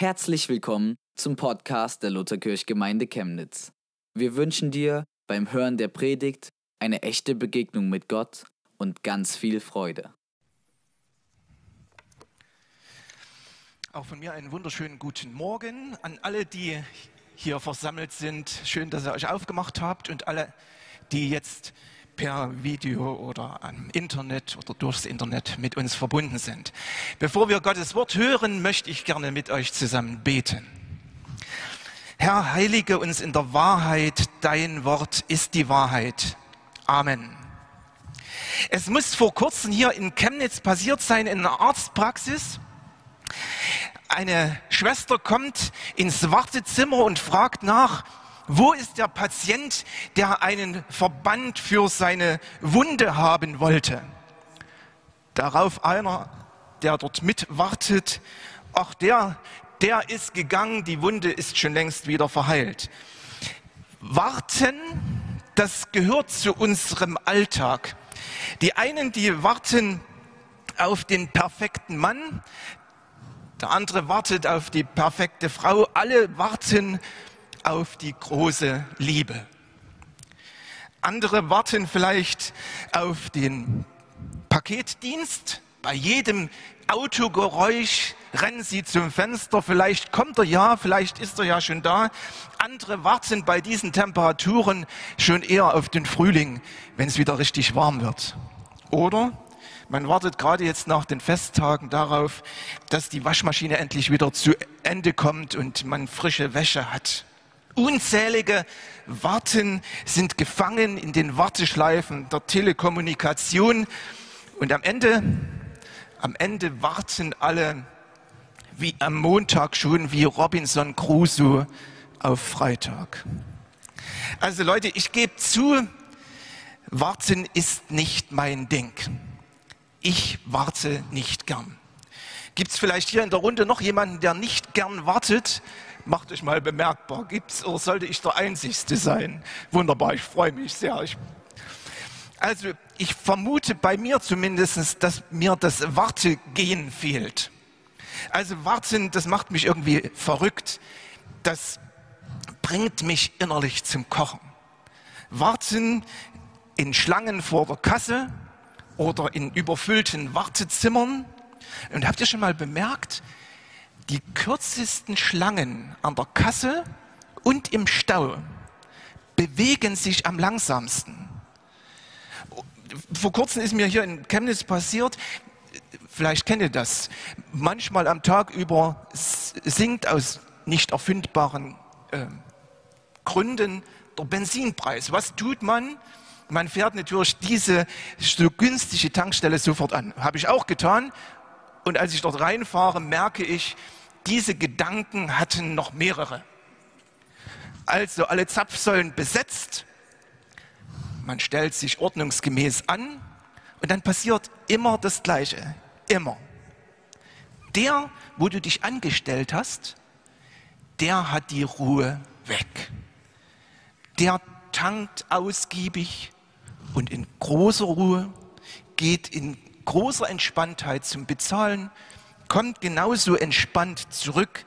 Herzlich willkommen zum Podcast der Lutherkirchgemeinde Chemnitz. Wir wünschen dir beim Hören der Predigt eine echte Begegnung mit Gott und ganz viel Freude. Auch von mir einen wunderschönen guten Morgen an alle, die hier versammelt sind. Schön, dass ihr euch aufgemacht habt und alle, die jetzt per Video oder am Internet oder durchs Internet mit uns verbunden sind. Bevor wir Gottes Wort hören, möchte ich gerne mit euch zusammen beten. Herr, heilige uns in der Wahrheit, dein Wort ist die Wahrheit. Amen. Es muss vor kurzem hier in Chemnitz passiert sein, in einer Arztpraxis. Eine Schwester kommt ins Wartezimmer und fragt nach, wo ist der Patient, der einen Verband für seine Wunde haben wollte? Darauf einer, der dort mitwartet, ach der, der ist gegangen, die Wunde ist schon längst wieder verheilt. Warten, das gehört zu unserem Alltag. Die einen, die warten auf den perfekten Mann, der andere wartet auf die perfekte Frau, alle warten auf die große Liebe. Andere warten vielleicht auf den Paketdienst. Bei jedem Autogeräusch rennen sie zum Fenster. Vielleicht kommt er ja, vielleicht ist er ja schon da. Andere warten bei diesen Temperaturen schon eher auf den Frühling, wenn es wieder richtig warm wird. Oder man wartet gerade jetzt nach den Festtagen darauf, dass die Waschmaschine endlich wieder zu Ende kommt und man frische Wäsche hat. Unzählige Warten sind gefangen in den Warteschleifen der Telekommunikation und am Ende, am Ende warten alle wie am Montag schon wie Robinson Crusoe auf Freitag. Also Leute, ich gebe zu, warten ist nicht mein Ding. Ich warte nicht gern. Gibt es vielleicht hier in der Runde noch jemanden, der nicht gern wartet? Macht euch mal bemerkbar. Gibt's oder sollte ich der Einzigste sein? Wunderbar, ich freue mich sehr. Ich also ich vermute bei mir zumindest, dass mir das Wartegehen fehlt. Also warten, das macht mich irgendwie verrückt. Das bringt mich innerlich zum Kochen. Warten in Schlangen vor der Kasse oder in überfüllten Wartezimmern. Und habt ihr schon mal bemerkt, die kürzesten Schlangen an der Kasse und im Stau bewegen sich am langsamsten. Vor kurzem ist mir hier in Chemnitz passiert, vielleicht kennt ihr das, manchmal am Tag über sinkt aus nicht erfindbaren äh, Gründen der Benzinpreis. Was tut man? Man fährt natürlich diese so günstige Tankstelle sofort an. Habe ich auch getan. Und als ich dort reinfahre, merke ich, diese Gedanken hatten noch mehrere. Also alle Zapfsäulen besetzt, man stellt sich ordnungsgemäß an und dann passiert immer das Gleiche. Immer. Der, wo du dich angestellt hast, der hat die Ruhe weg. Der tankt ausgiebig und in großer Ruhe, geht in großer Entspanntheit zum Bezahlen, kommt genauso entspannt zurück,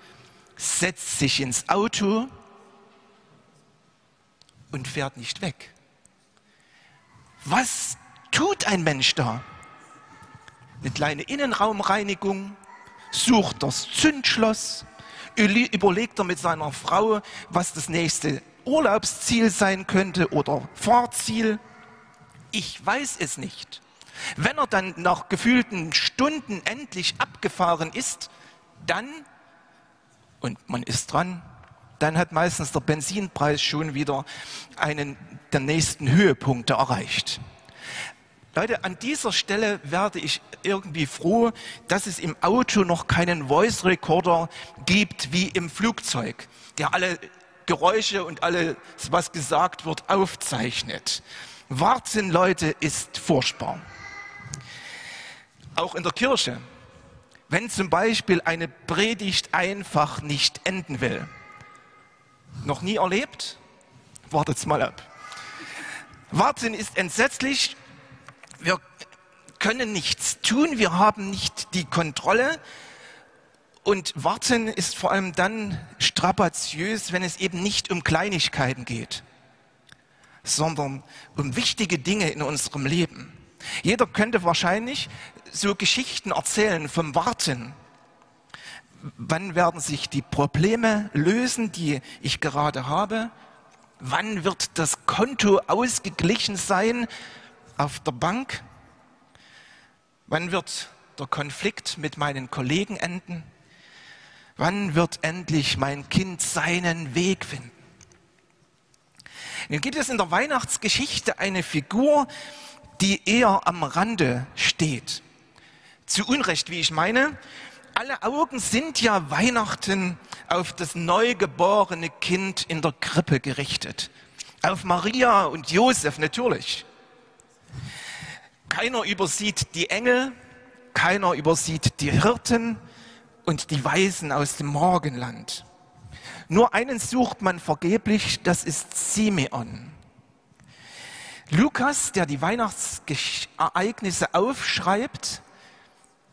setzt sich ins Auto und fährt nicht weg. Was tut ein Mensch da? Eine kleine Innenraumreinigung, sucht das Zündschloss, überlegt er mit seiner Frau, was das nächste Urlaubsziel sein könnte oder Fahrziel. Ich weiß es nicht. Wenn er dann nach gefühlten Stunden endlich abgefahren ist, dann, und man ist dran, dann hat meistens der Benzinpreis schon wieder einen der nächsten Höhepunkte erreicht. Leute, an dieser Stelle werde ich irgendwie froh, dass es im Auto noch keinen Voice Recorder gibt wie im Flugzeug, der alle Geräusche und alles, was gesagt wird, aufzeichnet. Warten, Leute, ist furchtbar auch in der Kirche. Wenn zum Beispiel eine Predigt einfach nicht enden will. Noch nie erlebt? Wartet's mal ab. Warten ist entsetzlich. Wir können nichts tun. Wir haben nicht die Kontrolle. Und warten ist vor allem dann strapaziös, wenn es eben nicht um Kleinigkeiten geht, sondern um wichtige Dinge in unserem Leben. Jeder könnte wahrscheinlich so Geschichten erzählen vom Warten. Wann werden sich die Probleme lösen, die ich gerade habe? Wann wird das Konto ausgeglichen sein auf der Bank? Wann wird der Konflikt mit meinen Kollegen enden? Wann wird endlich mein Kind seinen Weg finden? Nun gibt es in der Weihnachtsgeschichte eine Figur, die eher am Rande steht. Zu Unrecht, wie ich meine. Alle Augen sind ja Weihnachten auf das neugeborene Kind in der Krippe gerichtet. Auf Maria und Josef natürlich. Keiner übersieht die Engel, keiner übersieht die Hirten und die Weisen aus dem Morgenland. Nur einen sucht man vergeblich, das ist Simeon. Lukas, der die Weihnachtsereignisse aufschreibt,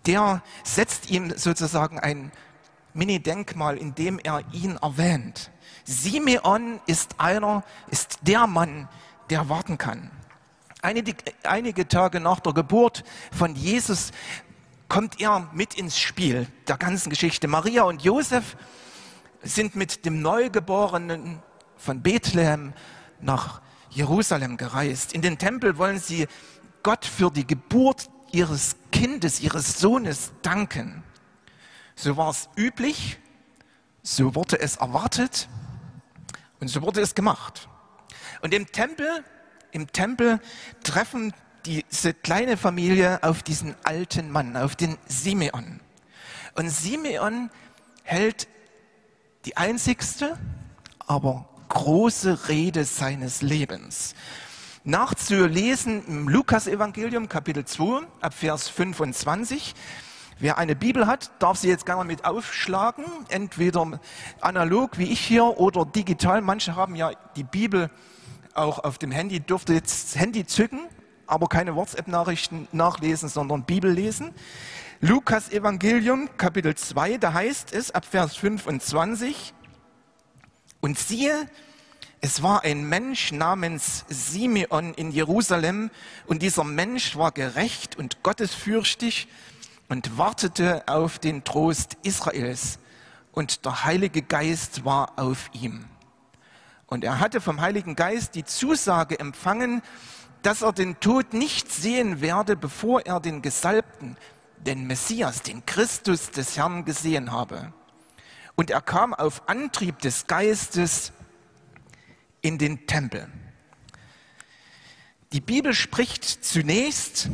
der setzt ihm sozusagen ein Mini-Denkmal, indem er ihn erwähnt. Simeon ist einer, ist der Mann, der warten kann. Einige Tage nach der Geburt von Jesus kommt er mit ins Spiel der ganzen Geschichte. Maria und Josef sind mit dem Neugeborenen von Bethlehem nach Jerusalem gereist. In den Tempel wollen sie Gott für die Geburt ihres Kindes, ihres Sohnes danken. So war es üblich, so wurde es erwartet und so wurde es gemacht. Und im Tempel, im Tempel treffen diese kleine Familie auf diesen alten Mann, auf den Simeon. Und Simeon hält die einzigste, aber große Rede seines Lebens. Nachzulesen im Lukas-Evangelium, Kapitel 2, ab Vers 25. Wer eine Bibel hat, darf sie jetzt gerne mit aufschlagen, entweder analog wie ich hier oder digital. Manche haben ja die Bibel auch auf dem Handy, dürfte jetzt das Handy zücken, aber keine WhatsApp-Nachrichten nachlesen, sondern Bibel lesen. Lukas Evangelium, Kapitel 2, da heißt es ab Vers 25, und siehe, es war ein Mensch namens Simeon in Jerusalem und dieser Mensch war gerecht und gottesfürchtig und wartete auf den Trost Israels und der Heilige Geist war auf ihm. Und er hatte vom Heiligen Geist die Zusage empfangen, dass er den Tod nicht sehen werde, bevor er den Gesalbten, den Messias, den Christus des Herrn gesehen habe. Und er kam auf Antrieb des Geistes in den Tempel. Die Bibel spricht zunächst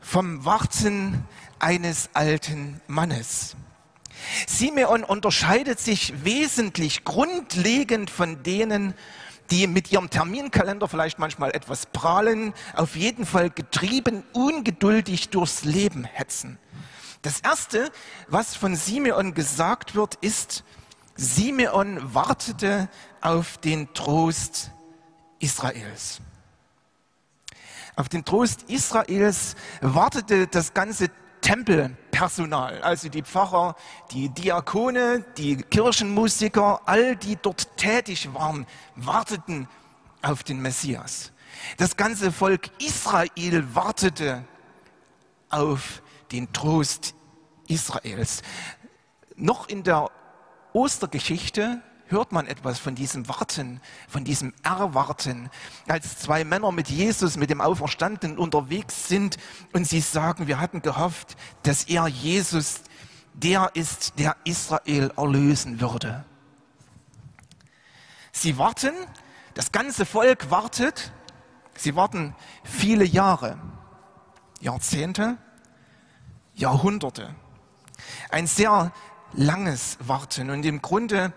vom Warten eines alten Mannes. Simeon unterscheidet sich wesentlich grundlegend von denen, die mit ihrem Terminkalender vielleicht manchmal etwas prahlen, auf jeden Fall getrieben, ungeduldig durchs Leben hetzen. Das Erste, was von Simeon gesagt wird, ist, Simeon wartete auf den Trost Israels. Auf den Trost Israels wartete das ganze Tempelpersonal, also die Pfarrer, die Diakone, die Kirchenmusiker, all die dort tätig waren, warteten auf den Messias. Das ganze Volk Israel wartete auf den Trost Israels. Noch in der Ostergeschichte hört man etwas von diesem Warten, von diesem Erwarten, als zwei Männer mit Jesus, mit dem Auferstandenen unterwegs sind und sie sagen, wir hatten gehofft, dass er Jesus der ist, der Israel erlösen würde. Sie warten, das ganze Volk wartet, sie warten viele Jahre, Jahrzehnte, Jahrhunderte. Ein sehr langes Warten. Und im Grunde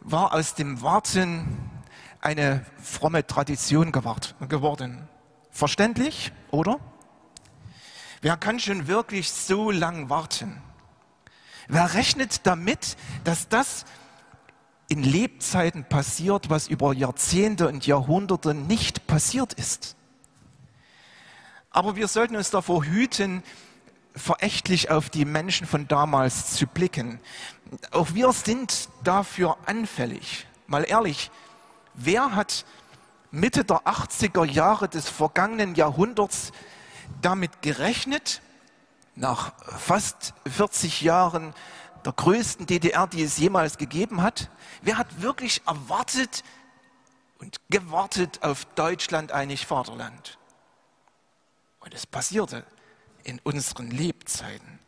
war aus dem Warten eine fromme Tradition geworden. Verständlich, oder? Wer kann schon wirklich so lang warten? Wer rechnet damit, dass das in Lebzeiten passiert, was über Jahrzehnte und Jahrhunderte nicht passiert ist? Aber wir sollten uns davor hüten, verächtlich auf die Menschen von damals zu blicken. Auch wir sind dafür anfällig. Mal ehrlich, wer hat Mitte der 80er Jahre des vergangenen Jahrhunderts damit gerechnet, nach fast 40 Jahren der größten DDR, die es jemals gegeben hat, wer hat wirklich erwartet und gewartet auf Deutschland einig Vaterland? Und es passierte in unseren Lebzeiten.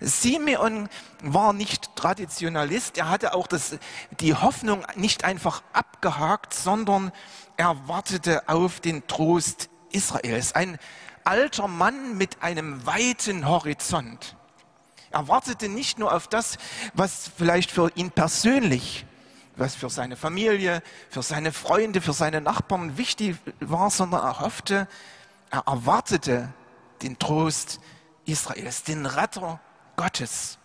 Simeon war nicht Traditionalist, er hatte auch das, die Hoffnung nicht einfach abgehakt, sondern er wartete auf den Trost Israels. Ein alter Mann mit einem weiten Horizont. Er wartete nicht nur auf das, was vielleicht für ihn persönlich, was für seine Familie, für seine Freunde, für seine Nachbarn wichtig war, sondern er hoffte, er erwartete den Trost Israels, den Retter Gottes.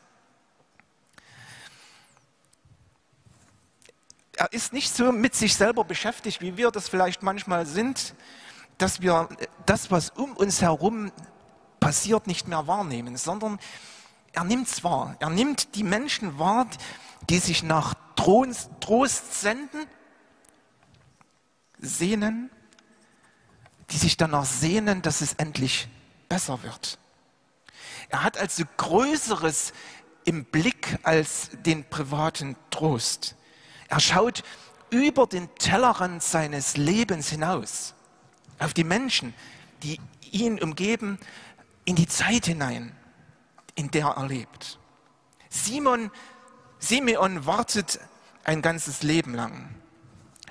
Er ist nicht so mit sich selber beschäftigt, wie wir das vielleicht manchmal sind, dass wir das, was um uns herum passiert, nicht mehr wahrnehmen, sondern er nimmt es wahr. Er nimmt die Menschen wahr, die sich nach Trost, senden, sehnen, die sich danach sehnen, dass es endlich besser wird. Er hat also Größeres im Blick als den privaten Trost. Er schaut über den Tellerrand seines Lebens hinaus, auf die Menschen, die ihn umgeben, in die Zeit hinein, in der er lebt. Simon, Simeon wartet ein ganzes Leben lang.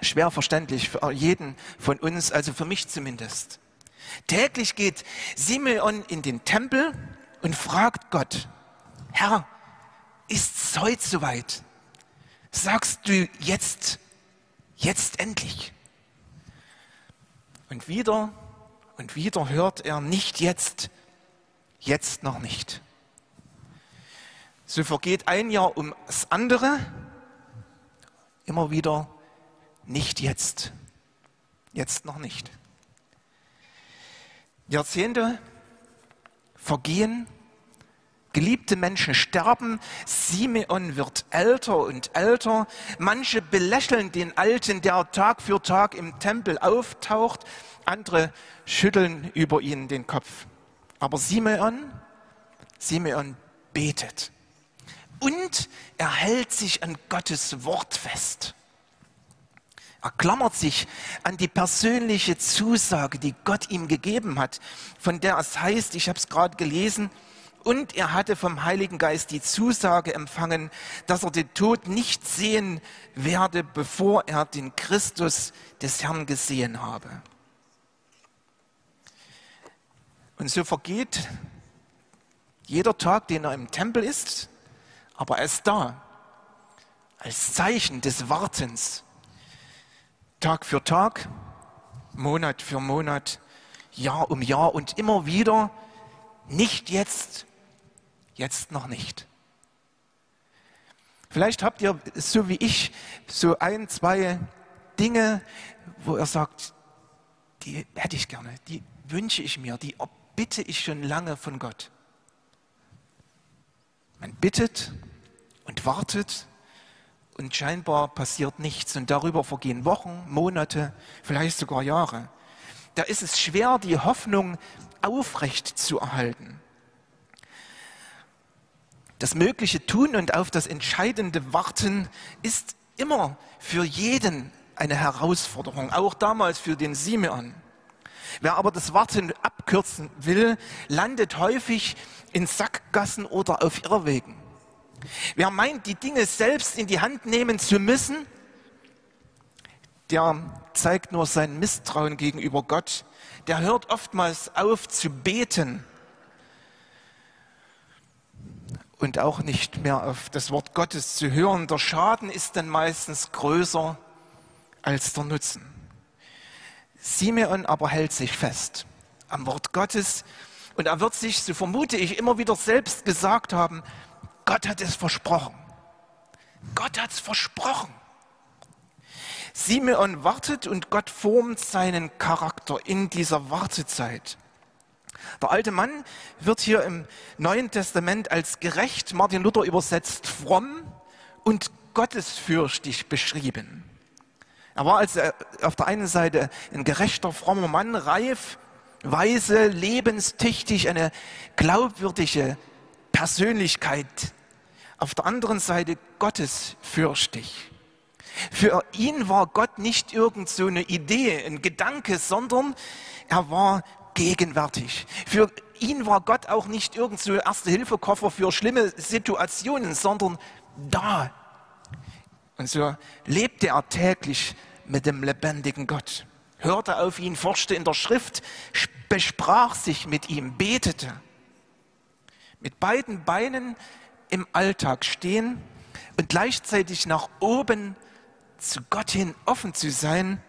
Schwer verständlich für jeden von uns, also für mich zumindest. Täglich geht Simeon in den Tempel und fragt Gott, Herr, ist es heute soweit? Sagst du jetzt, jetzt endlich? Und wieder und wieder hört er nicht jetzt, jetzt noch nicht. So vergeht ein Jahr ums andere, immer wieder nicht jetzt, jetzt noch nicht. Jahrzehnte vergehen, geliebte Menschen sterben, Simeon wird älter und älter, manche belächeln den Alten, der Tag für Tag im Tempel auftaucht, andere schütteln über ihn den Kopf. Aber Simeon, Simeon betet und er hält sich an Gottes Wort fest. Er klammert sich an die persönliche Zusage, die Gott ihm gegeben hat, von der es heißt, ich habe es gerade gelesen, und er hatte vom Heiligen Geist die Zusage empfangen, dass er den Tod nicht sehen werde, bevor er den Christus des Herrn gesehen habe. Und so vergeht jeder Tag, den er im Tempel ist, aber er ist da als Zeichen des Wartens Tag für Tag, Monat für Monat, Jahr um Jahr und immer wieder, nicht jetzt, jetzt noch nicht. Vielleicht habt ihr, so wie ich, so ein, zwei Dinge, wo er sagt, die hätte ich gerne, die wünsche ich mir, die bitte ich schon lange von Gott. Man bittet und wartet und scheinbar passiert nichts und darüber vergehen Wochen, Monate, vielleicht sogar Jahre. Da ist es schwer, die Hoffnung aufrecht zu erhalten. Das mögliche Tun und auf das entscheidende Warten ist immer für jeden eine Herausforderung, auch damals für den Simeon. Wer aber das Warten abkürzen will, landet häufig in Sackgassen oder auf Irrwegen. Wer meint, die Dinge selbst in die Hand nehmen zu müssen, der zeigt nur sein Misstrauen gegenüber Gott. Der hört oftmals auf zu beten und auch nicht mehr auf das Wort Gottes zu hören. Der Schaden ist dann meistens größer als der Nutzen. Simeon aber hält sich fest am Wort Gottes und er wird sich, so vermute ich, immer wieder selbst gesagt haben, Gott hat es versprochen. Gott hat es versprochen. Simeon wartet und Gott formt seinen Charakter in dieser Wartezeit. Der alte Mann wird hier im Neuen Testament als gerecht, Martin Luther übersetzt, fromm und gottesfürchtig beschrieben. Er war also auf der einen Seite ein gerechter, frommer Mann, reif, weise, lebenstüchtig, eine glaubwürdige Persönlichkeit. Auf der anderen Seite gottesfürchtig. Für ihn war Gott nicht irgend so eine Idee, ein Gedanke, sondern er war gegenwärtig. Für ihn war Gott auch nicht irgend so Erste-Hilfe-Koffer für schlimme Situationen, sondern da. Und so lebte er täglich mit dem lebendigen Gott, hörte auf ihn, forschte in der Schrift, besprach sich mit ihm, betete. Mit beiden Beinen im Alltag stehen und gleichzeitig nach oben zu Gott hin offen zu sein,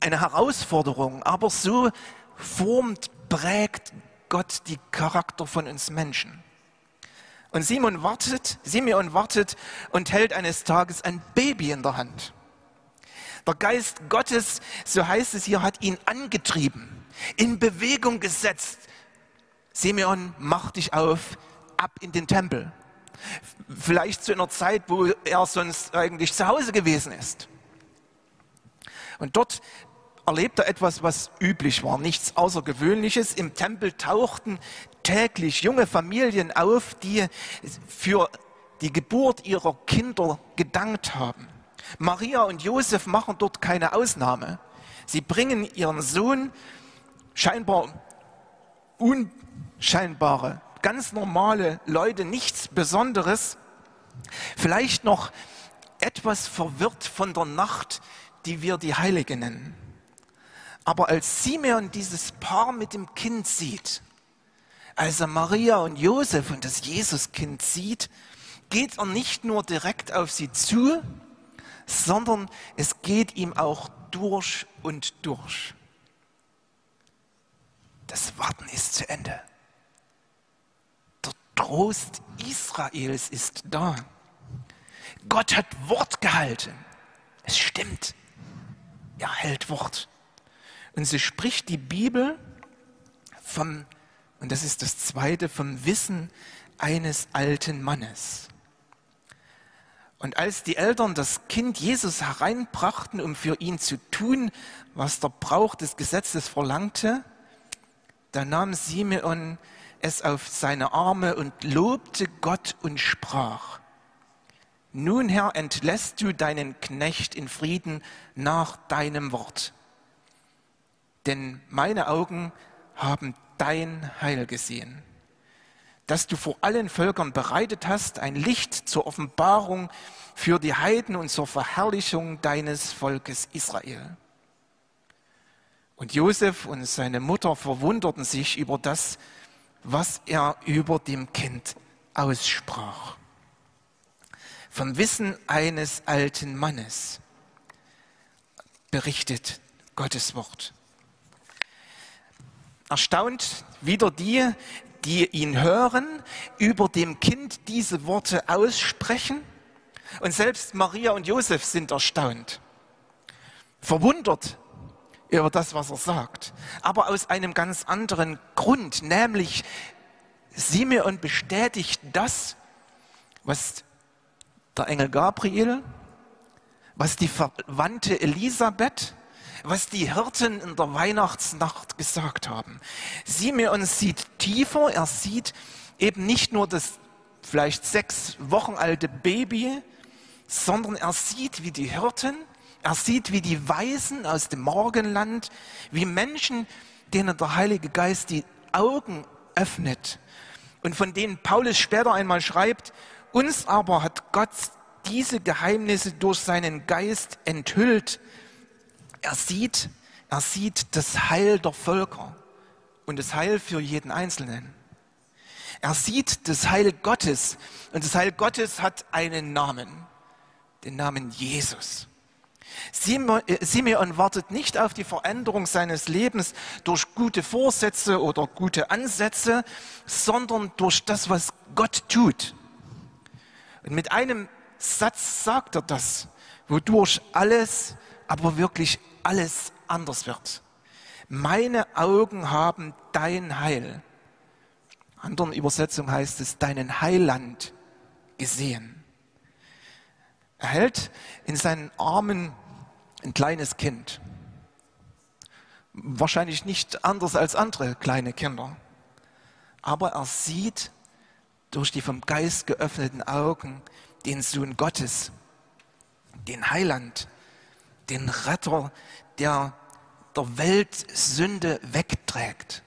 eine Herausforderung, aber so formt, prägt Gott die Charakter von uns Menschen. Und Simon wartet, Simeon wartet und hält eines Tages ein Baby in der Hand. Der Geist Gottes, so heißt es hier, hat ihn angetrieben, in Bewegung gesetzt. Simeon, mach dich auf, ab in den Tempel. Vielleicht zu einer Zeit, wo er sonst eigentlich zu Hause gewesen ist. Und dort erlebte er etwas, was üblich war, nichts Außergewöhnliches. Im Tempel tauchten täglich junge Familien auf, die für die Geburt ihrer Kinder gedankt haben. Maria und Josef machen dort keine Ausnahme. Sie bringen ihren Sohn scheinbar unscheinbare ganz normale Leute, nichts Besonderes, vielleicht noch etwas verwirrt von der Nacht, die wir die Heilige nennen. Aber als Simeon dieses Paar mit dem Kind sieht, als er Maria und Josef und das Jesuskind sieht, geht er nicht nur direkt auf sie zu, sondern es geht ihm auch durch und durch. Das Warten ist zu Ende. Trost Israels ist da. Gott hat Wort gehalten. Es stimmt. Er hält Wort. Und so spricht die Bibel vom, und das ist das zweite, vom Wissen eines alten Mannes. Und als die Eltern das Kind Jesus hereinbrachten, um für ihn zu tun, was der Brauch des Gesetzes verlangte, da nahm Simeon es auf seine Arme und lobte Gott und sprach, nun Herr, entlässt du deinen Knecht in Frieden nach deinem Wort. Denn meine Augen haben dein Heil gesehen, dass du vor allen Völkern bereitet hast, ein Licht zur Offenbarung für die Heiden und zur Verherrlichung deines Volkes Israel. Und Josef und seine Mutter verwunderten sich über das, was er über dem Kind aussprach. Vom Wissen eines alten Mannes berichtet Gottes Wort. Erstaunt wieder die, die ihn hören, über dem Kind diese Worte aussprechen. Und selbst Maria und Josef sind erstaunt, verwundert über das, was er sagt. Aber aus einem ganz anderen Grund, nämlich Simeon bestätigt das, was der Engel Gabriel, was die Verwandte Elisabeth, was die Hirten in der Weihnachtsnacht gesagt haben. Simeon sieht tiefer, er sieht eben nicht nur das vielleicht sechs Wochen alte Baby, sondern er sieht, wie die Hirten er sieht, wie die Weisen aus dem Morgenland, wie Menschen, denen der Heilige Geist die Augen öffnet und von denen Paulus später einmal schreibt, uns aber hat Gott diese Geheimnisse durch seinen Geist enthüllt. Er sieht, er sieht das Heil der Völker und das Heil für jeden Einzelnen. Er sieht das Heil Gottes und das Heil Gottes hat einen Namen, den Namen Jesus. Äh, Simeon wartet nicht auf die Veränderung seines Lebens durch gute Vorsätze oder gute Ansätze, sondern durch das, was Gott tut. Und mit einem Satz sagt er das, wodurch alles, aber wirklich alles anders wird. Meine Augen haben dein Heil. In anderen Übersetzungen heißt es, deinen Heiland gesehen. Er hält in seinen Armen ein kleines Kind. Wahrscheinlich nicht anders als andere kleine Kinder. Aber er sieht durch die vom Geist geöffneten Augen den Sohn Gottes, den Heiland, den Retter, der der Welt Sünde wegträgt.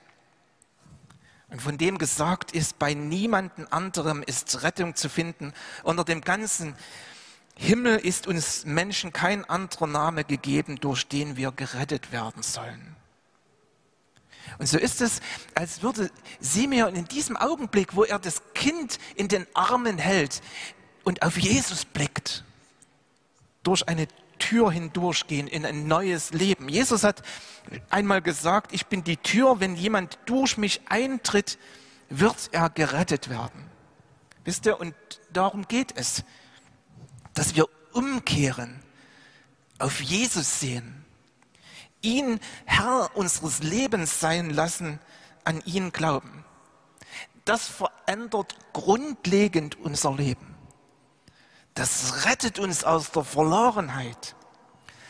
Und von dem gesagt ist, bei niemandem anderem ist Rettung zu finden. Unter dem ganzen Himmel ist uns Menschen kein anderer Name gegeben, durch den wir gerettet werden sollen. Und so ist es, als würde Simeon in diesem Augenblick, wo er das Kind in den Armen hält und auf Jesus blickt, durch eine Tür hindurchgehen in ein neues Leben. Jesus hat einmal gesagt, ich bin die Tür, wenn jemand durch mich eintritt, wird er gerettet werden. Wisst ihr, und darum geht es, dass wir umkehren, auf Jesus sehen, ihn Herr unseres Lebens sein lassen, an ihn glauben. Das verändert grundlegend unser Leben. Das rettet uns aus der Verlorenheit.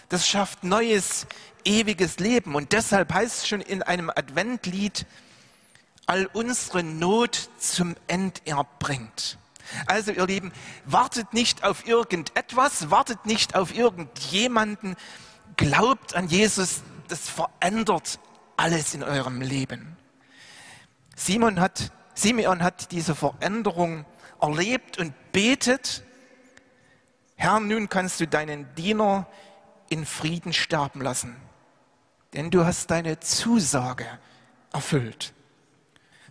Das schafft neues, ewiges Leben. Und deshalb heißt es schon in einem Adventlied, all unsere Not zum Enderb bringt. Also ihr Lieben, wartet nicht auf irgendetwas, wartet nicht auf irgendjemanden, glaubt an Jesus, das verändert alles in eurem Leben. Simon hat, Simeon hat diese Veränderung erlebt und betet Herr, nun kannst du deinen Diener in Frieden sterben lassen, denn du hast deine Zusage erfüllt.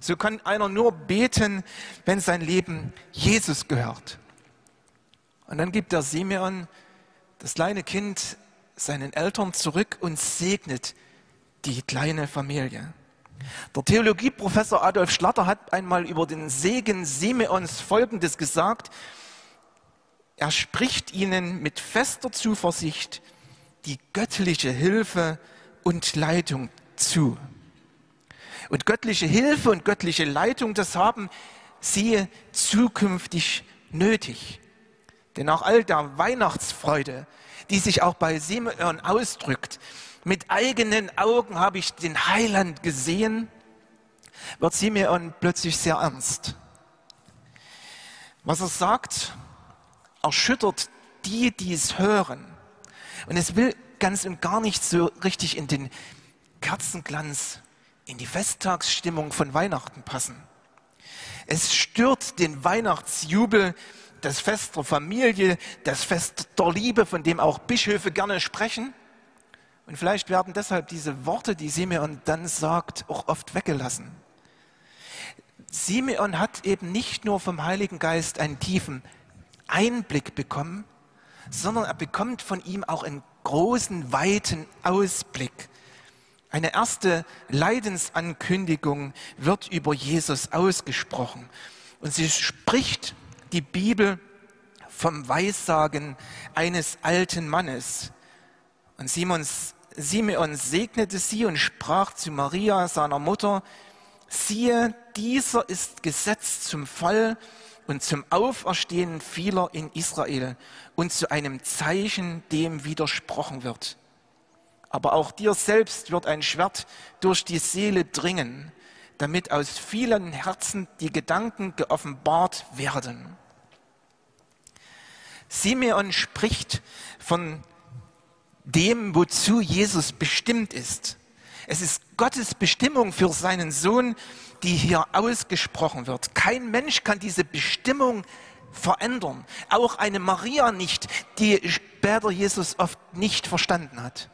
So kann einer nur beten, wenn sein Leben Jesus gehört. Und dann gibt der Simeon das kleine Kind seinen Eltern zurück und segnet die kleine Familie. Der Theologieprofessor Adolf Schlatter hat einmal über den Segen Simeons Folgendes gesagt. Er spricht ihnen mit fester Zuversicht die göttliche Hilfe und Leitung zu. Und göttliche Hilfe und göttliche Leitung, das haben sie zukünftig nötig. Denn auch all der Weihnachtsfreude, die sich auch bei Simeon ausdrückt, mit eigenen Augen habe ich den Heiland gesehen, wird Simeon plötzlich sehr ernst. Was er sagt, erschüttert die, die es hören. Und es will ganz und gar nicht so richtig in den Kerzenglanz, in die Festtagsstimmung von Weihnachten passen. Es stört den Weihnachtsjubel, das Fest der Familie, das Fest der Liebe, von dem auch Bischöfe gerne sprechen. Und vielleicht werden deshalb diese Worte, die Simeon dann sagt, auch oft weggelassen. Simeon hat eben nicht nur vom Heiligen Geist einen tiefen Einblick bekommen, sondern er bekommt von ihm auch einen großen, weiten Ausblick. Eine erste Leidensankündigung wird über Jesus ausgesprochen. Und sie spricht die Bibel vom Weissagen eines alten Mannes. Und Simons, Simeon segnete sie und sprach zu Maria, seiner Mutter, siehe, dieser ist gesetzt zum Fall und zum Auferstehen vieler in Israel und zu einem Zeichen, dem widersprochen wird. Aber auch dir selbst wird ein Schwert durch die Seele dringen, damit aus vielen Herzen die Gedanken geoffenbart werden. Simeon spricht von dem, wozu Jesus bestimmt ist. Es ist Gottes Bestimmung für seinen Sohn, die hier ausgesprochen wird. Kein Mensch kann diese Bestimmung verändern. Auch eine Maria nicht, die später Jesus oft nicht verstanden hat.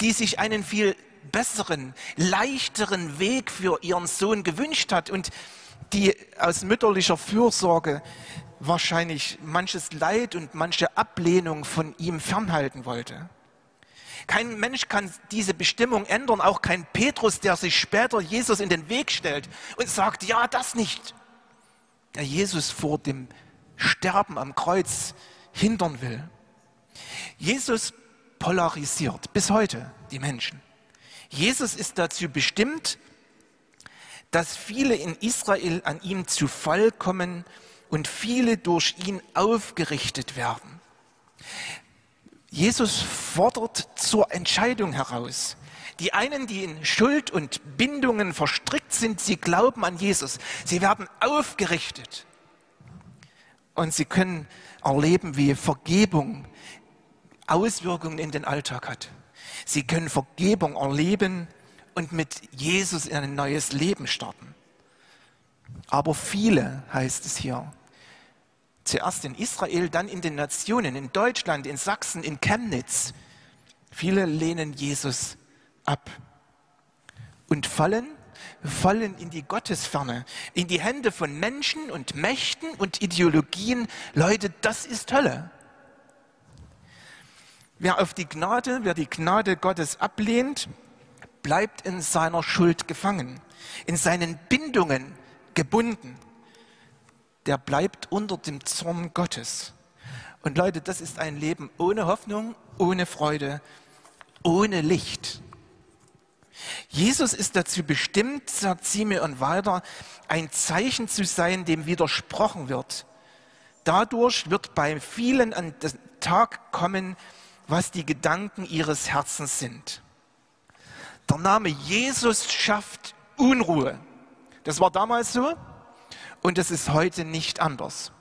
Die sich einen viel besseren, leichteren Weg für ihren Sohn gewünscht hat und die aus mütterlicher Fürsorge wahrscheinlich manches Leid und manche Ablehnung von ihm fernhalten wollte. Kein Mensch kann diese Bestimmung ändern, auch kein Petrus, der sich später Jesus in den Weg stellt und sagt, ja, das nicht. Der Jesus vor dem Sterben am Kreuz hindern will. Jesus polarisiert bis heute die Menschen. Jesus ist dazu bestimmt, dass viele in Israel an ihm zu Fall kommen und viele durch ihn aufgerichtet werden. Jesus fordert zur Entscheidung heraus. Die einen, die in Schuld und Bindungen verstrickt sind, sie glauben an Jesus. Sie werden aufgerichtet. Und sie können erleben, wie Vergebung Auswirkungen in den Alltag hat. Sie können Vergebung erleben und mit Jesus in ein neues Leben starten. Aber viele, heißt es hier, zuerst in Israel, dann in den Nationen, in Deutschland, in Sachsen, in Chemnitz, viele lehnen Jesus ab und fallen, fallen in die Gottesferne, in die Hände von Menschen und Mächten und Ideologien. Leute, das ist Hölle. Wer auf die Gnade, wer die Gnade Gottes ablehnt, bleibt in seiner Schuld gefangen, in seinen Bindungen gebunden. Der bleibt unter dem Zorn Gottes. Und Leute, das ist ein Leben ohne Hoffnung, ohne Freude, ohne Licht. Jesus ist dazu bestimmt, sagt Simeon weiter, ein Zeichen zu sein, dem widersprochen wird. Dadurch wird bei vielen an den Tag kommen, was die Gedanken ihres Herzens sind. Der Name Jesus schafft Unruhe. Das war damals so und das ist heute nicht anders.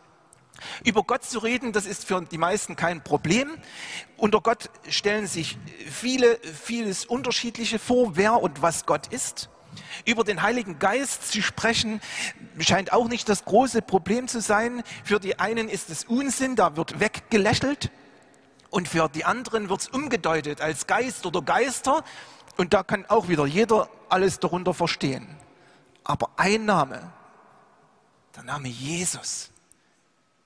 Über Gott zu reden, das ist für die meisten kein Problem. Unter Gott stellen sich viele, vieles Unterschiedliche vor, wer und was Gott ist. Über den Heiligen Geist zu sprechen, scheint auch nicht das große Problem zu sein. Für die einen ist es Unsinn, da wird weggelächelt. Und für die anderen wird es umgedeutet als Geist oder Geister. Und da kann auch wieder jeder alles darunter verstehen. Aber ein Name, der Name Jesus,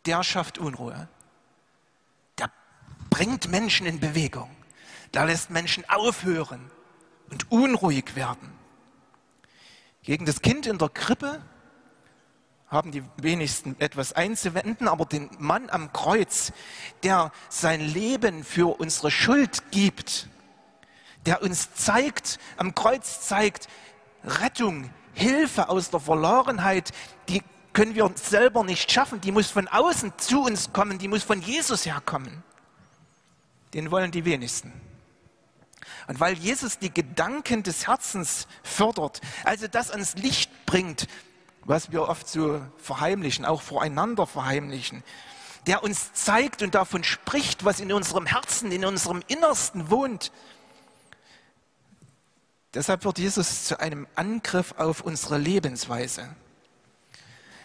der schafft Unruhe. Der bringt Menschen in Bewegung. Der lässt Menschen aufhören und unruhig werden. Gegen das Kind in der Krippe haben die wenigsten etwas einzuwenden, aber den Mann am Kreuz, der sein Leben für unsere Schuld gibt, der uns zeigt, am Kreuz zeigt, Rettung, Hilfe aus der Verlorenheit, die können wir selber nicht schaffen, die muss von außen zu uns kommen, die muss von Jesus herkommen. Den wollen die wenigsten. Und weil Jesus die Gedanken des Herzens fördert, also das ans Licht bringt, was wir oft so verheimlichen, auch voreinander verheimlichen, der uns zeigt und davon spricht, was in unserem Herzen, in unserem Innersten wohnt. Deshalb wird Jesus zu einem Angriff auf unsere Lebensweise.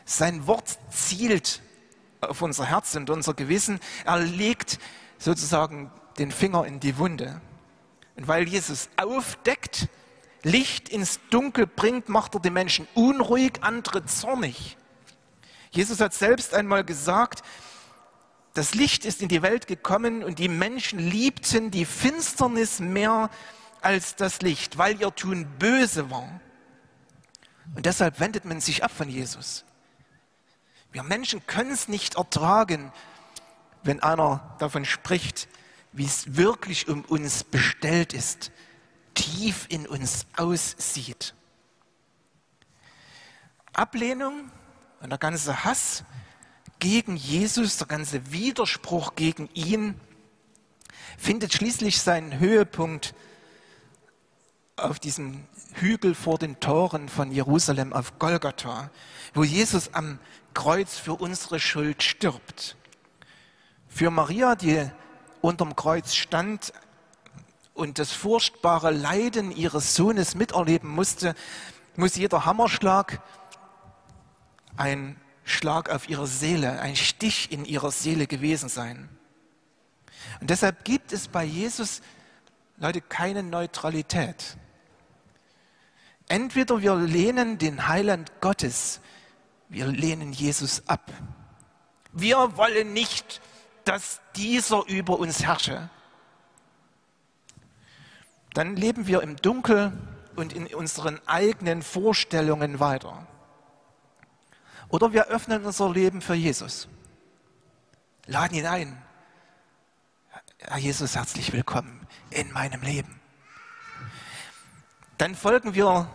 Sein Wort zielt auf unser Herz und unser Gewissen. Er legt sozusagen den Finger in die Wunde. Und weil Jesus aufdeckt, Licht ins Dunkel bringt, macht er die Menschen unruhig, andere zornig. Jesus hat selbst einmal gesagt, das Licht ist in die Welt gekommen und die Menschen liebten die Finsternis mehr als das Licht, weil ihr Tun böse war. Und deshalb wendet man sich ab von Jesus. Wir Menschen können es nicht ertragen, wenn einer davon spricht, wie es wirklich um uns bestellt ist, tief in uns aussieht. Ablehnung und der ganze Hass gegen Jesus, der ganze Widerspruch gegen ihn, findet schließlich seinen Höhepunkt auf diesem Hügel vor den Toren von Jerusalem auf Golgatha, wo Jesus am Kreuz für unsere Schuld stirbt. Für Maria, die unterm Kreuz stand, und das furchtbare Leiden ihres Sohnes miterleben musste, muss jeder Hammerschlag ein Schlag auf ihre Seele, ein Stich in ihrer Seele gewesen sein. Und deshalb gibt es bei Jesus, Leute, keine Neutralität. Entweder wir lehnen den Heiland Gottes, wir lehnen Jesus ab. Wir wollen nicht, dass dieser über uns herrsche dann leben wir im Dunkel und in unseren eigenen Vorstellungen weiter. Oder wir öffnen unser Leben für Jesus. Laden ihn ein. Herr Jesus, herzlich willkommen in meinem Leben. dann folgen wir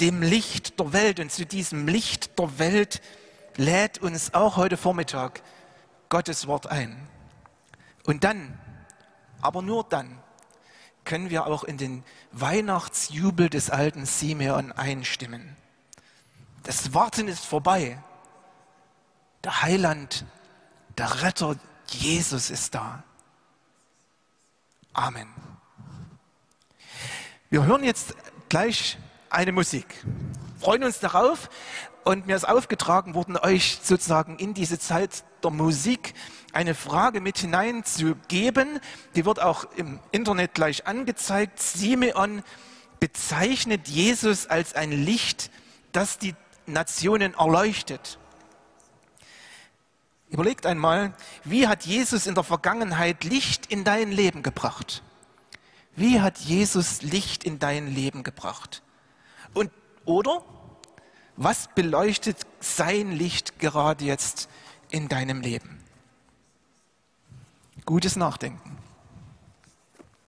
dem Licht der Welt. Und zu diesem Licht der Welt lädt uns auch heute Vormittag Gottes Wort ein. Und dann, aber nur dann, können wir auch in den Weihnachtsjubel des alten Simeon einstimmen. Das Warten ist vorbei. Der Heiland, der Retter Jesus ist da. Amen. Wir hören jetzt gleich eine Musik. Freuen uns darauf und mir ist aufgetragen worden, euch sozusagen in diese Zeit der Musik eine Frage mit hineinzugeben. Die wird auch im Internet gleich angezeigt. Simeon bezeichnet Jesus als ein Licht, das die Nationen erleuchtet. Überlegt einmal, wie hat Jesus in der Vergangenheit Licht in dein Leben gebracht? Wie hat Jesus Licht in dein Leben gebracht? Und oder was beleuchtet sein Licht gerade jetzt in deinem Leben? Gutes Nachdenken.